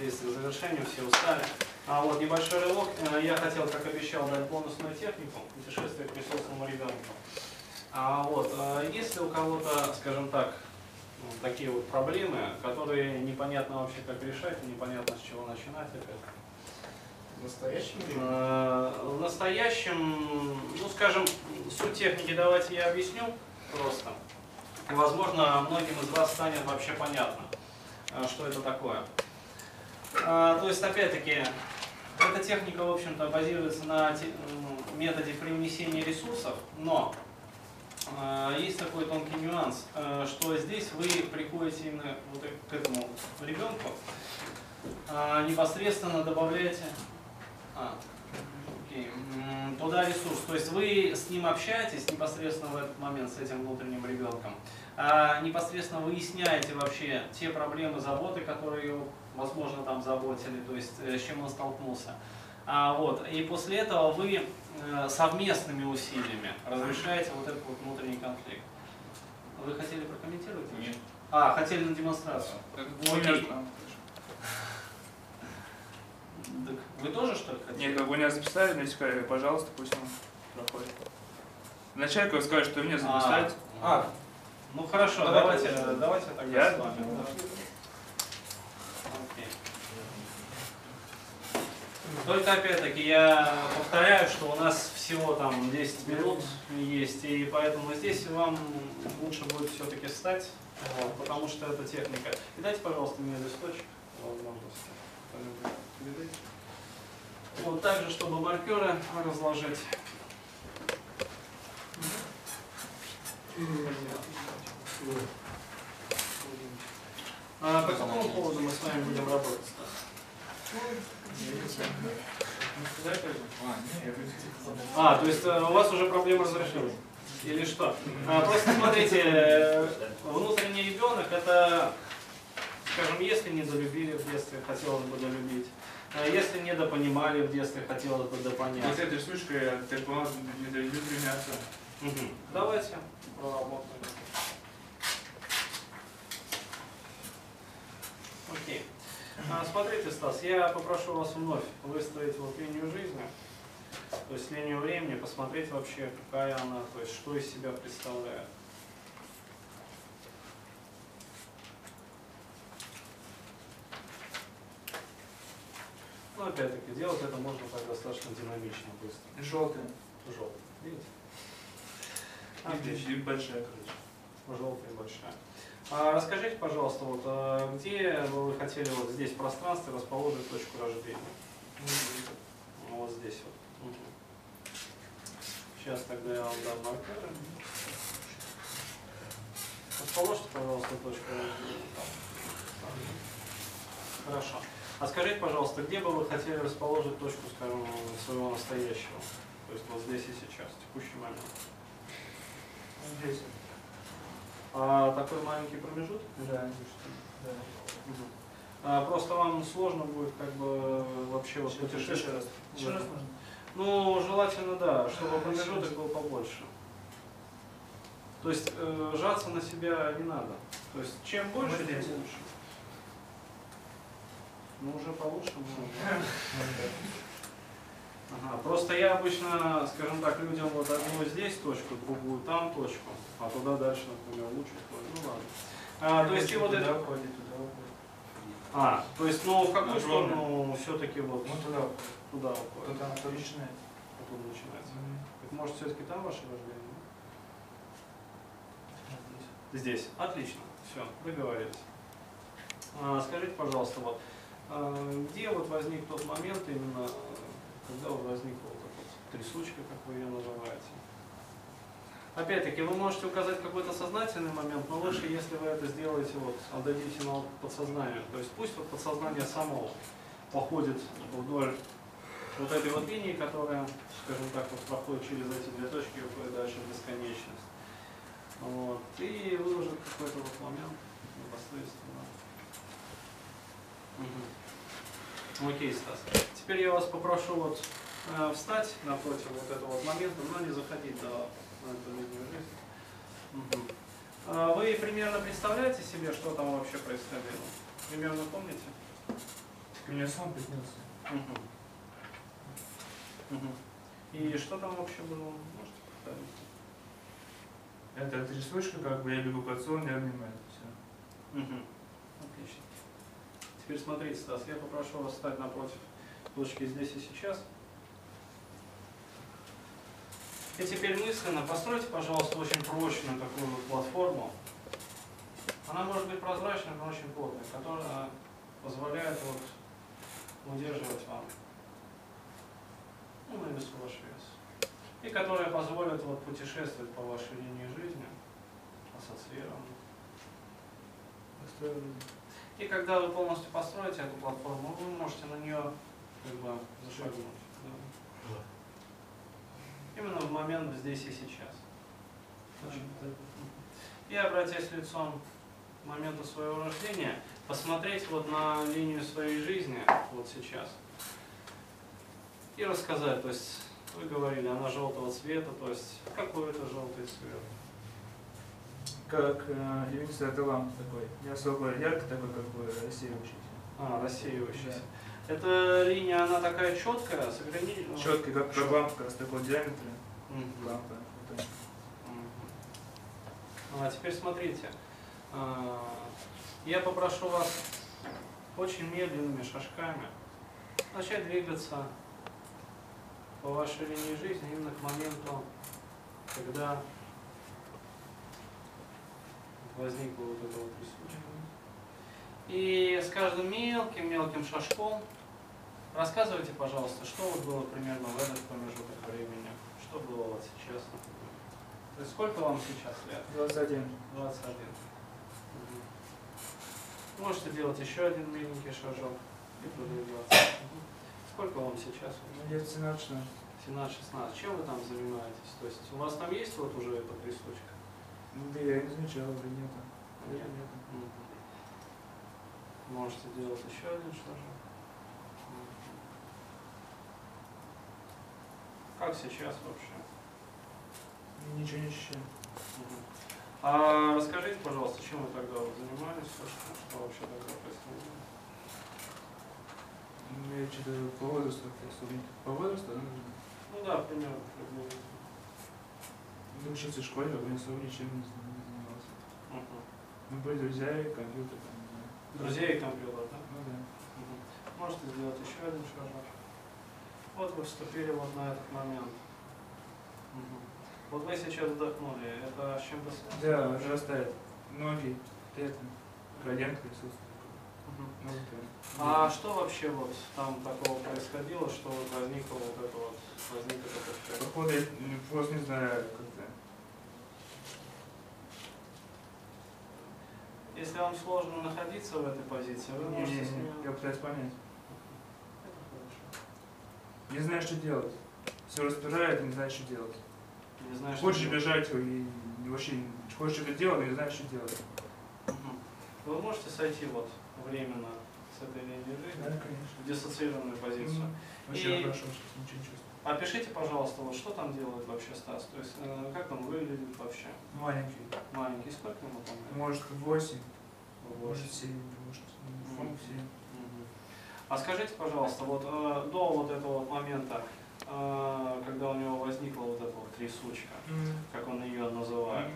близится к завершению, все устали. А вот небольшой рывок. Э, Я хотел, как обещал, дать бонусную технику путешествие к ресурсному ребенку. А вот, э, если у кого-то, скажем так, ну, такие вот проблемы, которые непонятно вообще как решать, непонятно с чего начинать опять. В настоящем времени? Э, В настоящем, ну скажем, суть техники давайте я объясню просто. Возможно, многим из вас станет вообще понятно, что это такое. А, То есть, опять-таки, эта техника, в общем-то, базируется на м, методе привнесения ресурсов, но э, есть такой тонкий нюанс, э, что здесь вы приходите именно вот к этому ребенку, а, непосредственно добавляете а, окей. Туда ресурс. То есть вы с ним общаетесь непосредственно в этот момент с этим внутренним ребенком. А непосредственно выясняете вообще те проблемы, заботы, которые возможно, там заботили, то есть э, с чем он столкнулся. А, вот. И после этого вы э, совместными усилиями разрешаете вот этот вот внутренний конфликт. Вы хотели прокомментировать? Нет. А, хотели на демонстрацию. Как Окей. Так вы тоже что ли хотели? Нет, как Бунер записали, мне сказали, пожалуйста, пусть он проходит. Вначале, когда сказали, что мне записать, А, ну хорошо, Давайте. давайте, давайте тогда Я? с вами. да. Окей. Только опять-таки я повторяю, что у нас всего там 10 минут есть, и поэтому здесь вам лучше будет все-таки встать, вот, потому что это техника. И дайте, пожалуйста, мне листочек передайте. Вот так же, чтобы маркеры разложить. А по какому поводу мы с вами будем работать? А, то есть э, у вас уже проблема разрешилась? Или что? А, просто смотрите, э, внутренний ребенок это, скажем, если недолюбили в детстве, хотелось бы долюбить. А Если недопонимали в детстве, хотелось бы допонять. вот этой штучкой ты же помог не дают меняться. Мгм. Давайте проработаем. Окей. А, Смотрите, Стас, я попрошу вас вновь выстроить вот линию жизни, то есть линию времени, посмотреть вообще, какая она, то есть что из себя представляет. Опять-таки, делать это можно так достаточно динамично, быстро. Желтая. Желтый. Видите? И здесь и большая, короче. Желтая большая. А расскажите, пожалуйста, вот а где вы хотели вот здесь в пространстве расположить точку рождения? Ну, Вот здесь вот. Мгм. Сейчас тогда я вам дам маркеры. Расположьте, пожалуйста, точку рождения. Хорошо. А скажите, пожалуйста, где бы вы хотели расположить точку, скажем, своего настоящего? То есть вот здесь и сейчас, в текущий момент. Здесь. А такой маленький промежуток? Да. Мгм. А, просто вам сложно будет как бы вообще вот путешествовать. Еще раз. Еще раз можно? Ну, желательно, да, чтобы промежуток был побольше. То есть э, жаться на себя не надо. То есть чем больше, тем лучше. Ну, уже получше. можно. Ага, просто я обычно, скажем так, людям вот одну здесь точку, другую там точку, а туда дальше, например, лучше. Ну ладно. А, то есть и вот туда это... уходит, туда уходит. А, то есть, ну, в какую сторону все-таки вот Вот туда уходит. туда уходит? там кто начинает. Оттуда начинается. Так может все-таки там ваше рождение? Здесь. Отлично. Все, договорились. А, скажите, пожалуйста, вот где вот возник тот момент именно, когда вот возникла вот эта трясучка, как вы ее называете? Опять-таки, вы можете указать какой-то сознательный момент, но лучше, если вы это сделаете, вот, отдадите на подсознание. То есть пусть вот подсознание само походит вдоль вот этой вот линии, которая, скажем так, вот проходит через эти две точки и уходит дальше в бесконечность. Вот. И выложит какой-то вот момент непосредственно. Мгм. Окей, Стас. Теперь я вас попрошу вот э, встать напротив вот этого вот момента, но не заходить до линию жизни. А Вы примерно представляете себе, что там вообще происходило? Примерно помните? Меня сам поднялся. Мгм. Мгм. И что там вообще было? Можете повторить? Это трясучка, как бы я бегу к отцу, он меня обнимает. Все. Мгм. Теперь смотрите, Стас, я попрошу вас встать напротив точки здесь и сейчас. И теперь мысленно постройте, пожалуйста, очень прочную такую платформу. Она может быть прозрачной, но очень плотной, которая позволяет вот удерживать вам ну, на весу ваш вес. И которая позволит вот путешествовать по вашей линии жизни, ассоциированно. Построил. И когда вы полностью построите эту платформу, вы можете на нее как бы зашагнуть. да. Именно в момент здесь и сейчас. И обратясь лицом к моменту своего рождения, посмотреть вот на линию своей жизни вот сейчас и рассказать, то есть вы говорили, она желтого цвета, то есть какой это желтый цвет? Как э, люминесцентный ламп такой. Не особо ярко такой, как бы рассеивающийся. А, рассеивающийся. Эта линия, она такая четкая, с ограничением. Четкий, как, как лампа, как раз такого диаметра. Мгм. Лампа. Вот. Мгм. А теперь смотрите. А, Я попрошу вас очень медленными шажками начать двигаться по вашей линии жизни именно к моменту, когда возникла вот эта вот трясучка. И с каждым мелким-мелким шажком рассказывайте, пожалуйста, что вот было примерно в этот промежуток времени, что было вот сейчас. То есть сколько вам сейчас лет? 21. 21. Мгм. Можете делать еще один миленький шажок и продвигаться. Мгм. Сколько вам сейчас? Ну, лет 17 17-16. Чем вы там занимаетесь? То есть у вас там есть вот уже эта трясучка? Да я не замечал, или нет. Нет? Мгм. Можете делать еще один шажок. Как сейчас вообще? Ничего не ощущаю. А расскажите, пожалуйста, чем вы тогда вот занимались, что, что вообще тогда происходило? Ну, я что-то по возрасту По возрасту? Ну да, примерно. Ну, учился в школе, как бы особо ничем не занимался. Мгм. Ну, были друзья и компьютер, там, знаю. Друзей и компьютер, да? Ну да. Мгм. Можете сделать еще один шажок. Вот вы вступили вот на этот момент. Мгм. Вот вы сейчас вдохнули. Это с чем-то связано? Да, возрастает. Ноги, это, коленка присутствует. Мгм. Ну. А что вообще вот там такого происходило, что вот возникло вот это вот, возник этот эффект? Походу, я просто не знаю, как-то. Если вам сложно находиться в этой позиции, вы Не, можете не, с не, нее... я пытаюсь понять. Не знаю, что делать. Все распирает, не знаю, что делать. Не знаю, что Хочешь делать. бежать и вообще хочешь что-то делать, но не знаешь, что делать. Вы можете сойти вот временно с этой линии жизни конечно. в диссоциированную позицию. Мгм. Вообще И- хорошо, что ничего не чувствую. Опишите, пожалуйста, вот что там делает вообще Стас, то есть э, как он выглядит вообще, Маленький. маленький, сколько ему там лет? Может 8, Восемь. может 7, может Мгм. фон 7. Мгм. А скажите, пожалуйста, вот э, до вот этого момента, э, когда у него возникла вот эта вот трясучка, как он ее называет,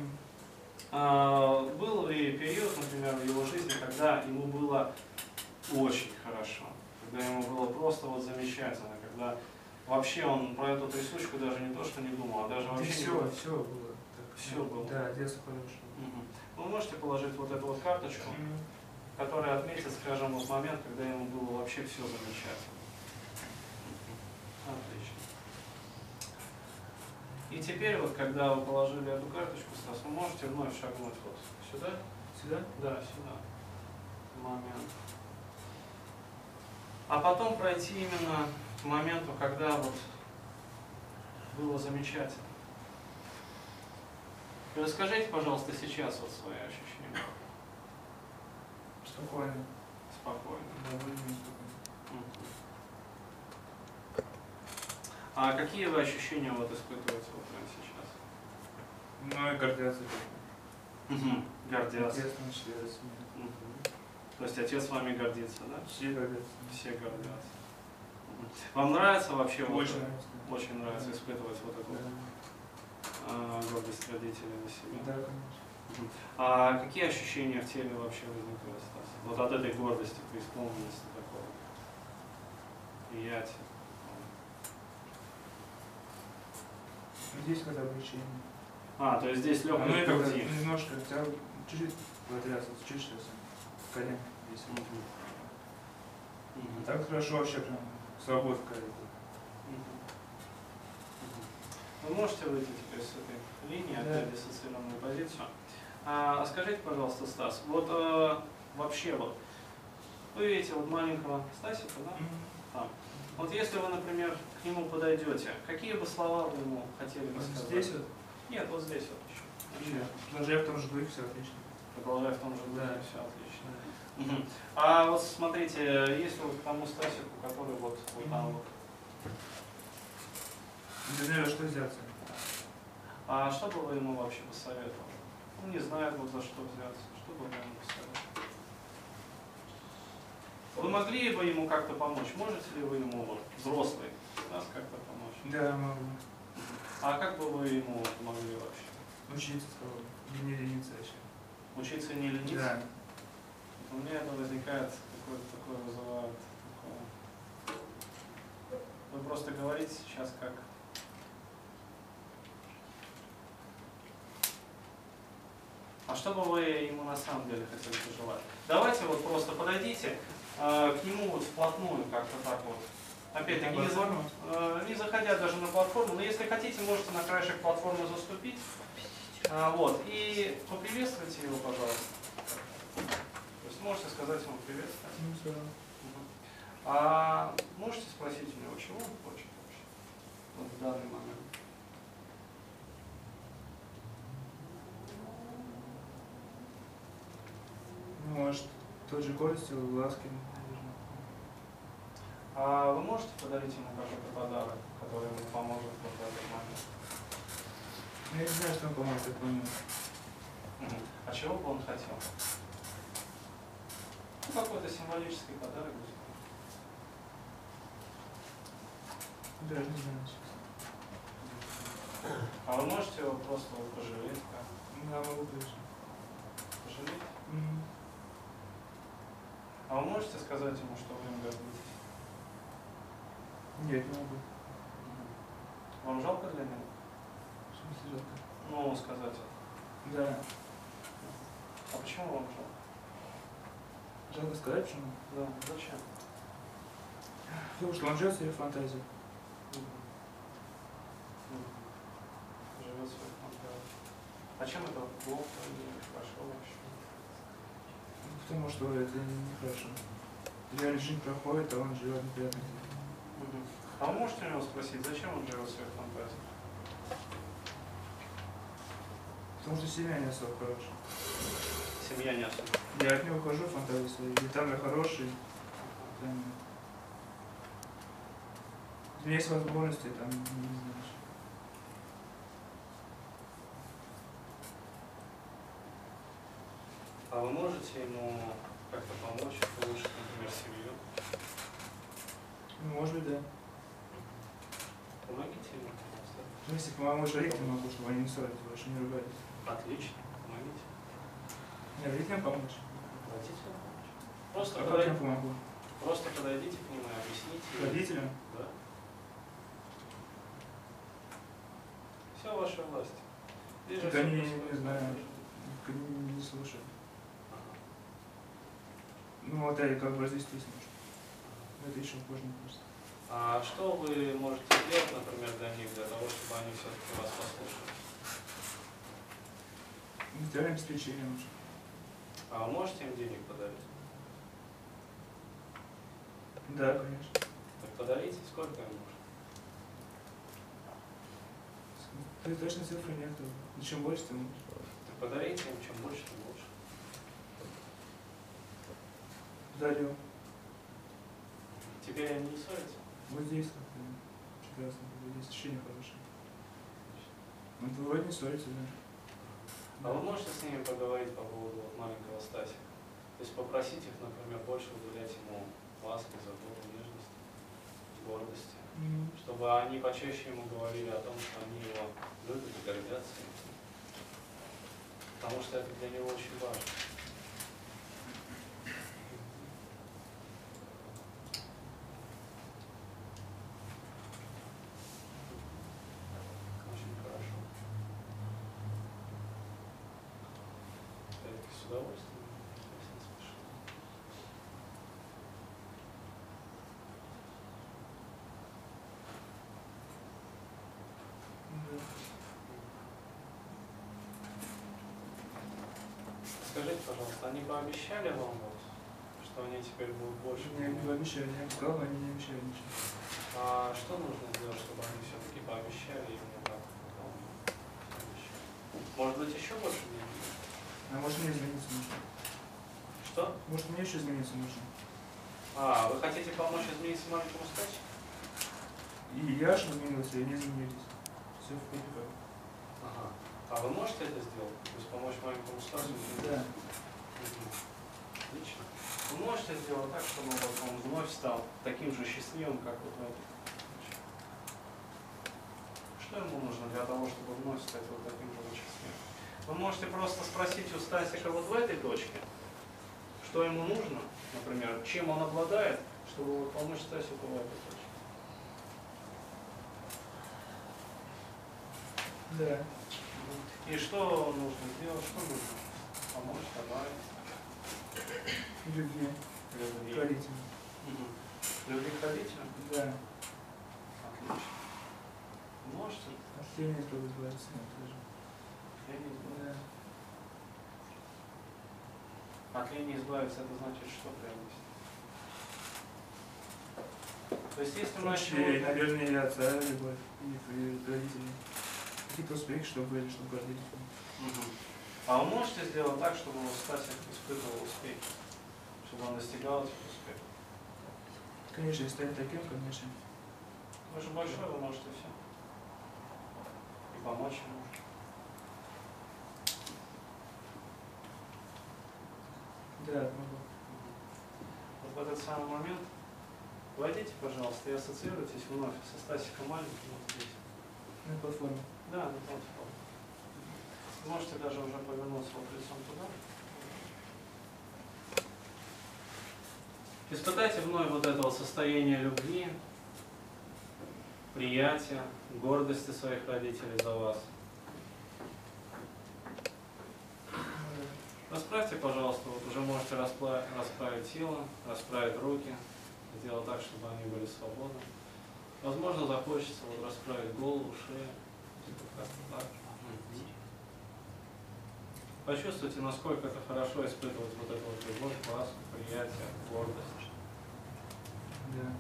а, был ли период, например, в его жизни, когда ему было очень хорошо, когда ему было просто вот замечательно, когда вообще он про эту трясучку даже не то, что не думал, а даже Да вообще не все, думал. все было. Так, Всё было. Да, детство хорошее. Мгм. Вы можете положить вот эту вот карточку, Мгм. которая отметит, скажем, вот момент, когда ему было вообще все замечательно. Отлично. И теперь вот, когда вы положили эту карточку, Стас, вы можете вновь шагнуть вот сюда? Сюда? Да, сюда. Момент. А потом пройти именно к моменту, когда вот было замечательно. И расскажите, пожалуйста, сейчас вот свои ощущения. Спокойно. Спокойно. Довольно спокойно. А какие вы ощущения вот испытываете вот прямо сейчас? Ну и гордятся. Гордятся. Интересно, что я с ним. Мгм. То есть отец вами гордится, да? Все гордятся. Все гордятся. Вам нравится вообще? вот Очень это? нравится. Очень нравится испытывать вот такую а, гордость родителей на себе. Да, конечно. А какие ощущения в теле вообще возникают, Стас? Вот от этой гордости, преисполненности такого приятия. Здесь когда обречение. А, то есть здесь легкая и как груди. немножко, хотя чуть-чуть потрясывается, чуть сейчас. Колен здесь. Мгм. Мгм. Так хорошо вообще прям свобода какая-то. Мгм. Вы можете выйти теперь с этой линии, Да. опять диссоциированную позицию. А, а скажите, пожалуйста, Стас, вот э, вообще вот, вы видите вот маленького Стасика, да? Там. Вот если вы, например, к нему подойдете, какие бы слова вы ему хотели бы Вот сказать? Здесь вот, Нет, вот здесь вот еще. вообще, даже я в том же духе, все отлично. Продолжая в том же духе, Да. все отлично. А вот смотрите, если вот тому Стасику, который вот, вот там вот, Не знаю, что взяться. а что бы вы ему вообще посоветовали? Он не знает вот за что взяться, что бы вы ему посоветовали? Вы могли бы ему как-то помочь? Можете ли вы ему, вот, взрослый, нас как-то помочь? Да, могу. А как бы вы ему помогли вообще? Учиться. Не лениться вообще. Учиться не лениться? Да. У меня это возникает, какое-то такое вызывает. такое. Вы просто говорите сейчас как. А что бы вы ему на самом деле хотели пожелать? Давайте вот просто подойдите э, к нему вот вплотную как-то так вот. Опять-таки, не, за- э, не заходя даже на платформу, но если хотите, можете на краешек платформы заступить. А, вот, и поприветствуйте его, пожалуйста. Можете сказать ему привет. Стас. Ну, всё. Мгм. А можете спросить у него, чего он хочет вообще вот в данный момент? Ну, может, тот же Костя, ласки. наверное. А вы можете подарить ему какой-то подарок, который ему поможет вот в этот момент? Ну, Я не знаю, что он поможет в этот момент. А чего бы он хотел? Ну, какой-то символический подарок. будет. Даже не знаю. А вы можете его просто пожалеть, как? Да, могу, конечно. Пожалеть? Мгм. А вы можете сказать ему, что вы им гордитесь? Нет, не могу. Вам жалко для него? В смысле жалко? Ну, сказать. Да. А почему вам жалко? Жалко сказать, почему? Да, зачем? Потому что он живет в своей фантазии. Живет свой фантазией. А чем это плохо или хорошо вообще? Потому что это нехорошо. Реально жизнь проходит, а он живет неприятной жизнью. А вы можете у него спросить, зачем он живет в своей фантазии? Потому что семья не особо хорошая. Семья не особо. Я от него ухожу фантазии своей. И там я хороший, там... Есть возможности, там, не знаешь. А вы можете ему как-то помочь улучшить, например, семью? Может быть, да. Помогите ему, пожалуйста. Ну, если помочь родителям могу, чтобы они не ссорились, больше не ругались. Отлично, родителям помочь. Родителям помочь. Просто, А как подой- я помогу? просто подойдите к нему и объясните. Родителям? Да. Все в вашей власти. Здесь они, происходит. не знаю, не, не слушают. Ну, вот я как бы развестись нужно. Это еще позже просто. А что вы можете сделать, например, для них, для того, чтобы они все-таки вас послушали? Материальное обеспечение нужно. А вы можете им денег подарить? Да, конечно. Так подарите, сколько им нужно? Есть точно цифры нет. Чем больше, тем лучше. Так подарите им, чем больше, тем лучше. Дарю. Теперь они не ссорятся? Вот здесь как-то прекрасно. Здесь ощущение хорошее. Ну, вроде не ссоритесь, да? А вы можете с ними поговорить по поводу вот маленького Стасика? То есть попросить их, например, больше уделять ему ласки, заботы, нежности, гордости. Мгм. Чтобы они почаще ему говорили о том, что они его любят и гордятся. Потому что это для него очень важно. Очень хорошо. Опять-таки с удовольствием. если не спешно. Да. Скажите, пожалуйста, они пообещали вам вот, что они теперь будут больше? Я не обещаю, я сказал, они не обещали ничего. А что нужно сделать, чтобы они все-таки пообещали и мне так. Может быть, еще больше денег? А может мне измениться нужно? Что? Может мне еще измениться нужно? А, вы хотите помочь измениться маленькому стать? И я же изменился, и не изменились. Все в копию. Ага. А вы можете это сделать? То есть помочь маленькому стату? Да. Отлично. Вы можете сделать так, чтобы он вновь стал таким же счастливым, как вот в этой точке? Что ему нужно для того, чтобы вновь стать вот таким же счастливым? Вы можете просто спросить у Стасика вот в этой точке, что ему нужно, например, чем он обладает, чтобы вот помочь Стасику в этой точке. Да. И что нужно сделать, что нужно? Помочь, добавить. Любви. Любви. К родителям. Мгм. Любви к родителям? Да. Отлично. Можете? От тени чтобы избавиться тоже. Я не знаю. Да. От лени избавиться, это значит что приобрести? То есть если мы Вообще, наверное, и отца любовь, и и родителей. Какие-то успехи, чтобы были, чтобы гордились. Мгм. А вы можете сделать так, чтобы Стасик испытывал успехи? Чтобы он достигал этих успехов? Конечно, если стать таким, конечно. Вы же большой, вы можете все. И помочь ему. Да, могу. Вот в этот самый момент войдите, пожалуйста, и ассоциируйтесь вновь со Стасиком маленьким вот здесь. На платформе. Да, на. Можете даже уже повернуться вот лицом туда. Испытайте вновь вот это вот состояние любви, приятия, гордости своих родителей за вас. Расправьте, пожалуйста, вот уже можете распла- расправить тело, расправить руки, сделать так, чтобы они были свободны. Возможно, захочется вот расправить голову, шею, Почувствуйте, насколько это хорошо испытывать вот эту вот любовь, ласку, приятие, гордость. Да.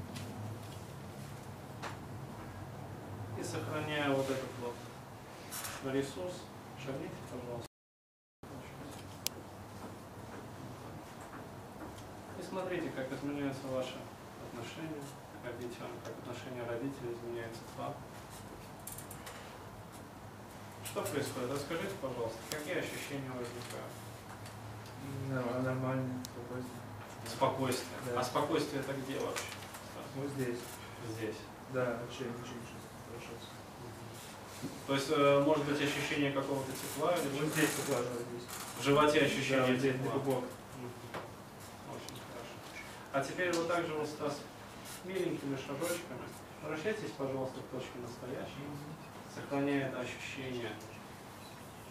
И сохраняя вот этот вот ресурс, шагните, пожалуйста. И смотрите, как изменяются ваши отношения к родителям, как отношения родителей изменяются к вам. Что происходит? Расскажите, пожалуйста, какие ощущения возникают? Да, нормально, спокойно. Спокойствие. Да. А спокойствие это где вообще? Вот здесь. Здесь. Да, вообще ничего не чувствую. Хорошо. То есть, э, может быть, ощущение какого-то тепла или Вот здесь вот здесь. в животе Да, ощущение вот здесь, тепла? пупок. Очень хорошо. А теперь вот так же вот, Стас, миленькими шажочками. Возвращайтесь, пожалуйста, к точке настоящей. Сохраняя это ощущение.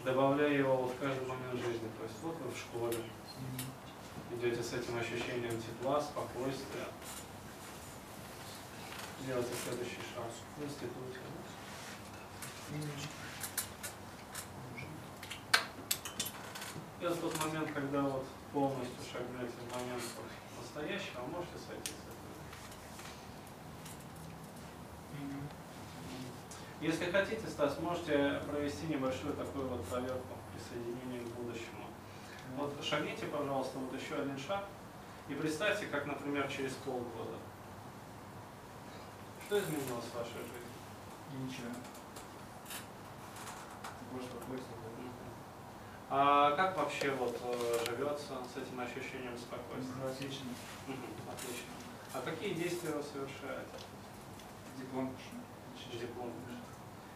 Добавляя его вот в каждый момент жизни. То есть вот вы в школе. Идете с этим ощущением тепла, спокойствия. Делайте следующий шаг в институте. Вот тот момент, когда вот полностью шагнете в момент настоящего, можете сойти с этого. Если хотите, Стас, можете провести небольшую такую вот проверку присоединения к будущему. Вот шагните, пожалуйста, вот еще один шаг и представьте, как, например, через полгода. Что изменилось в вашей жизни? Ничего. Да. А как вообще вот э, живется с этим ощущением спокойствия? Ну, Отлично. Отлично. А какие действия вы совершаете? Диплом пишу. Диплом.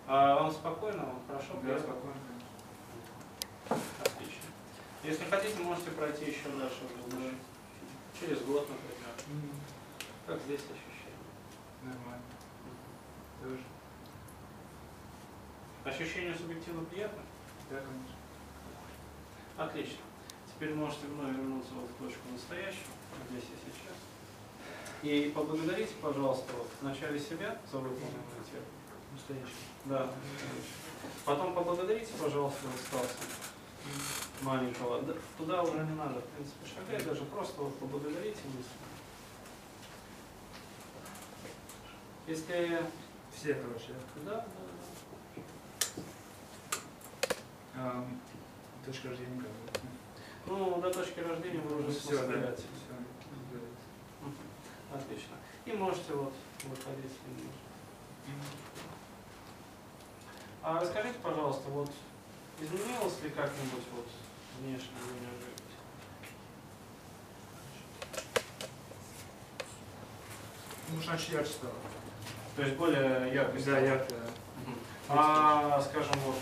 А вам спокойно, вам хорошо? Да, приятно? спокойно. Отлично. Если хотите, можете пройти еще дальше в. Через год, например. Как здесь ощущения? Нормально. Тоже. Ощущения субъективно приятны? Да, конечно. Отлично. Теперь можете вновь вернуться вот в точку настоящего, здесь и сейчас. И поблагодарите, пожалуйста, вот вначале себя за выполненную технику. Настоящий. Да. Потом поблагодарите, пожалуйста, Стаса маленького. Да, Туда уже не надо, в принципе, шагать, даже просто вот поблагодарите мысли. Если... Все, короче. Да, да, да. Ам, Точка рождения как. Ну, до точки рождения вы уже Все, да. Все. Отлично. И можете вот выходить. А расскажите, пожалуйста, вот изменилось ли как-нибудь вот внешне не живете? Ну, раньше ярче стало. То есть более ярко Да, ярко. да. А, скажем, вот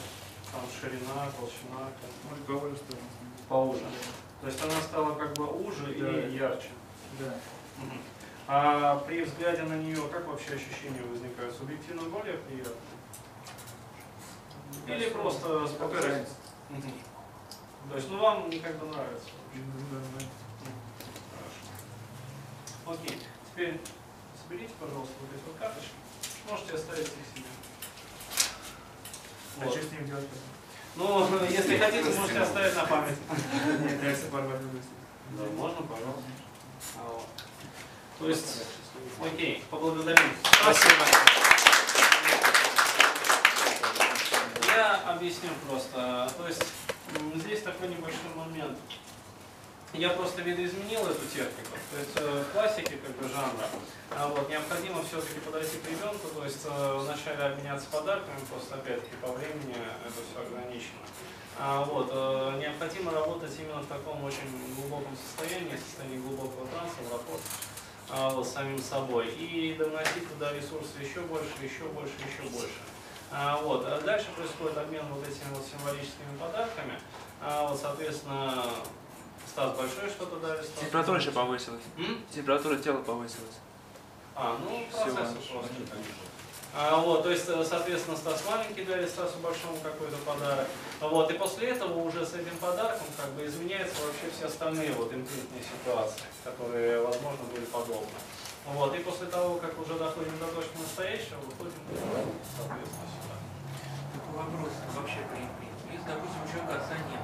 там ширина, толщина как Может, стало. поуже. То есть она стала как бы уже Да. и ярче. Да. А при взгляде на нее как вообще ощущения возникают? Субъективно более приятно? Или просто спокойно? То есть, ну вам как бы нравится. Хорошо. Окей. Теперь соберите, пожалуйста, вот эти вот карточки. Можете оставить их себе. А Вот. что с ним делать потом? Ну, если хотите, можете оставить на память. Нет, я все порвать буду. Да, можно, пожалуйста. А. То есть, окей, поблагодарим. Спасибо. Я объясню просто. То есть здесь такой небольшой момент. Я просто видоизменил эту технику. То есть э, в классике как бы жанра а вот, необходимо все-таки подойти к ребенку, то есть э, вначале обменяться подарками, просто опять-таки по времени это все ограничено. А, вот, э, необходимо работать именно в таком очень глубоком состоянии, состоянии глубокого транса, в рапорт вот, с самим собой. И доносить туда ресурсы еще больше, еще больше, еще больше. А, вот. а дальше происходит обмен вот этими вот символическими подарками. А, вот, соответственно, Стас большой что-то дарит. Стас Температура еще повысилась. М? Температура тела повысилась. А, ну, Всего лишь. просто. А, вот, то есть, э, соответственно, Стас маленький дарит Стасу большому какой-то подарок. Вот, и после этого уже с этим подарком как бы изменяются вообще все остальные вот имплитные ситуации, которые, возможно, были подобны. Вот, и после того, как уже доходим до точки настоящего, выходим, соответственно, сюда. Такой вопрос вообще про импринт. Если, допустим, у человека отца нет,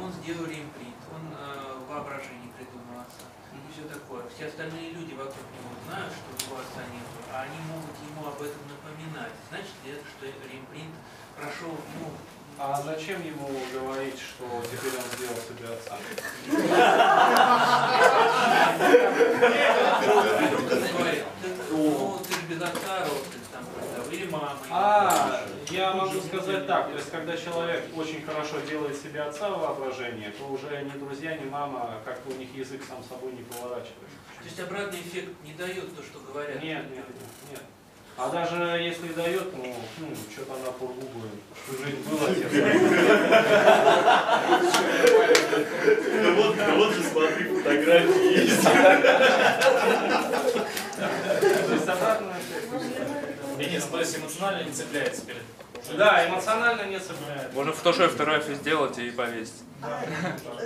он сделал реимпринт, он э, воображение придумал отца и все такое. Все остальные люди вокруг него знают, что его отца нет, а они могут ему об этом напоминать. Значит ли это, что реимпринт прошел, ну, А зачем ему говорить, что теперь он сделал себе отца? ты или мама. А, я могу сказать так, то есть когда человек очень хорошо делает себе отца в воображении, то уже ни друзья, ни мама, как-то у них язык сам собой не поворачивается. То есть обратный эффект не дает то, что говорят. Нет, нет, нет, нет. А даже если дает, ну, ну что-то она погуглит. Всю жизнь был отец. Да вот, же смотри, фотографии есть. То есть эффект. Денис, то есть эмоционально не цепляется перед Да, эмоционально не цепляет. Можно в фотошопе фотографию сделать и повесить. А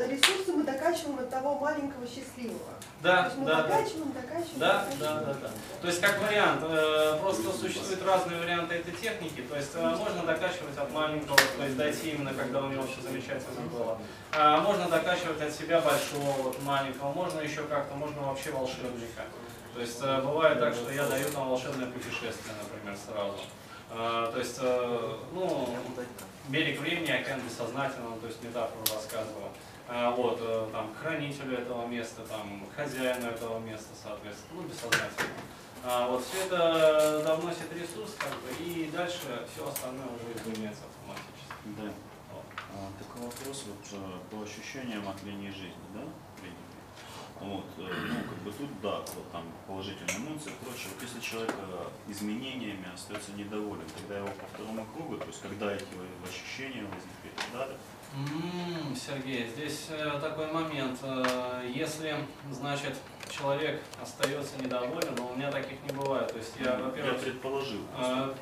ресурсы мы докачиваем от того маленького счастливого. То Да, есть мы да, да. докачиваем, докачиваем. Да, докачиваем. да, да, да. То есть как вариант, э, просто существуют разные варианты этой техники. То есть э, можно докачивать от маленького, то есть дойти именно, когда у него все замечательно было. А можно докачивать от себя большого, вот, маленького, можно еще как-то, можно вообще волшебника. То есть э, бывает так, что я даю там волшебное путешествие, например, сразу. А, то есть, э, ну, берег времени, океан бессознательного, то есть метафору рассказывал. А, вот, э, там, хранителю этого места, там, хозяину этого места, соответственно, ну, бессознательно. А, вот, все это довносит ресурс, как бы, и дальше все остальное уже изменяется автоматически. Да. Вот. Такой вопрос вот э, по ощущениям от линии жизни, да. Вот, э, ну, как бы тут, да, вот там положительные эмоции и прочее. Вот если человек э, изменениями остается недоволен, тогда его по второму кругу, то есть когда эти ощущения возникли и так далее. М, Сергей, здесь э, такой момент. Если, значит, человек остается недоволен, но у меня таких не бывает. То есть я, Я во-первых, предположил. э,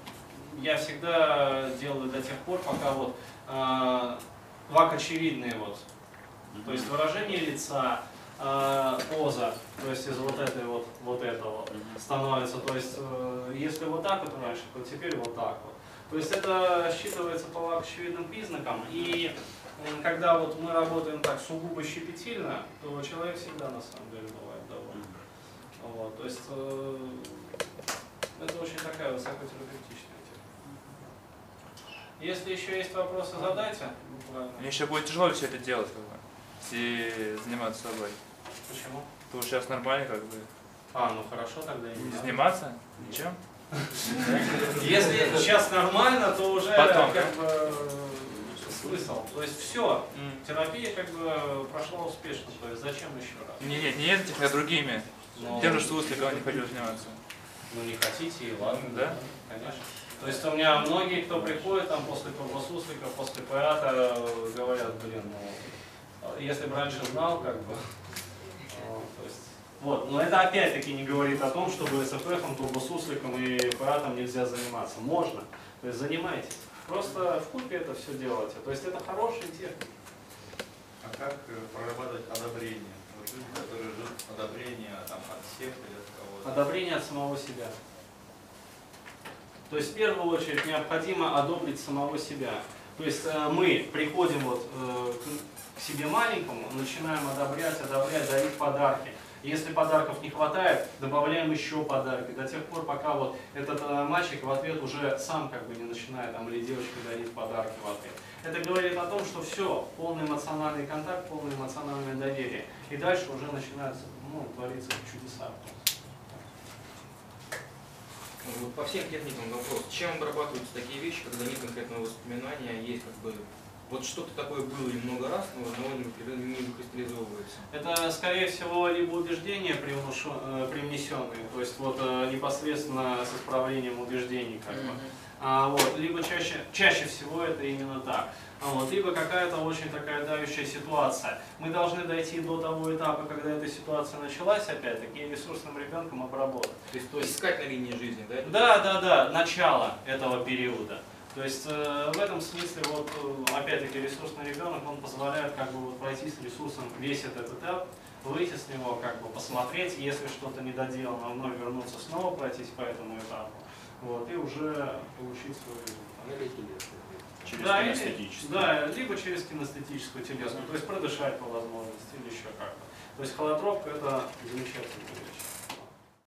я всегда делаю до тех пор, пока вот э, вак очевидные вот. То есть выражение лица, э, поза, то есть из вот этой вот, вот этого становится. То есть э, если вот так вот раньше, то теперь вот так вот. То есть это считывается по очевидным признакам. И когда вот мы работаем так сугубо щепетильно, то человек всегда на самом деле бывает доволен. Вот, то есть э, это очень такая высокотерапевтичная тема. Если еще есть вопросы, задайте. Буквально. Мне еще будет тяжело все это делать, как бы. Если заниматься собой. Почему? То сейчас нормально, как бы. А, ну хорошо тогда не надо. заниматься? Ничем? Если сейчас нормально, то уже Потом, как бы э, смысл. То есть все, терапия как бы прошла успешно. То есть зачем еще раз? Не, нет, не этих, а другими. Ну, Тем же, что Сусликова не хочу заниматься. Ну не хотите и ладно. Да? Конечно. То есть у меня многие, кто приходит там после Суслика, после пиата, говорят, блин, ну, если бы раньше знал, как бы, то есть, вот, но это опять-таки не говорит о том, что БСФФом, турбосусликом и пиатом нельзя заниматься. Можно, то есть занимайтесь. Просто в купе это все делайте. То есть это хорошая техника. А как э, прорабатывать одобрение? Вот люди, которые ждут одобрения там, от всех или от кого-то. Одобрение от самого себя. То есть в первую очередь необходимо одобрить самого себя. То есть э, мы приходим вот э, себе маленькому, начинаем одобрять, одобрять, дарить подарки. Если подарков не хватает, добавляем еще подарки до тех пор, пока вот этот э, мальчик в ответ уже сам как бы не начинает там или девочка дарить подарки в ответ. Это говорит о том, что все, полный эмоциональный контакт, полное эмоциональное доверие. И дальше уже начинаются, ну, твориться чудеса. Вот по всем техникам вопрос, чем обрабатываются такие вещи, когда нет конкретного воспоминания, а есть как бы вот что-то такое было и много раз, но одного не не выкристаллизовывается. Это, скорее всего, либо убеждения э, привнесенные, то есть вот э, непосредственно с исправлением убеждений, как бы. А, вот, либо чаще, чаще всего это именно так. А вот, либо какая-то очень такая давящая ситуация. Мы должны дойти до того этапа, когда эта ситуация началась, опять-таки, и ресурсным ребенком обработать. То есть, то есть искать на линии жизни, да? Да, да, да, начало этого периода. То есть э, в этом смысле, вот, э, опять-таки, ресурсный ребенок, он позволяет как бы вот пройти с ресурсом весь этот этап, выйти с него, как бы посмотреть, если что-то не доделано, вновь вернуться снова, пройтись по этому этапу, вот, и уже получить свой результат. Через Да, или- кинестетическое. да, либо через кинестетическую телесную, то есть продышать по возможности или еще как-то. То есть холотропка это замечательная вещь.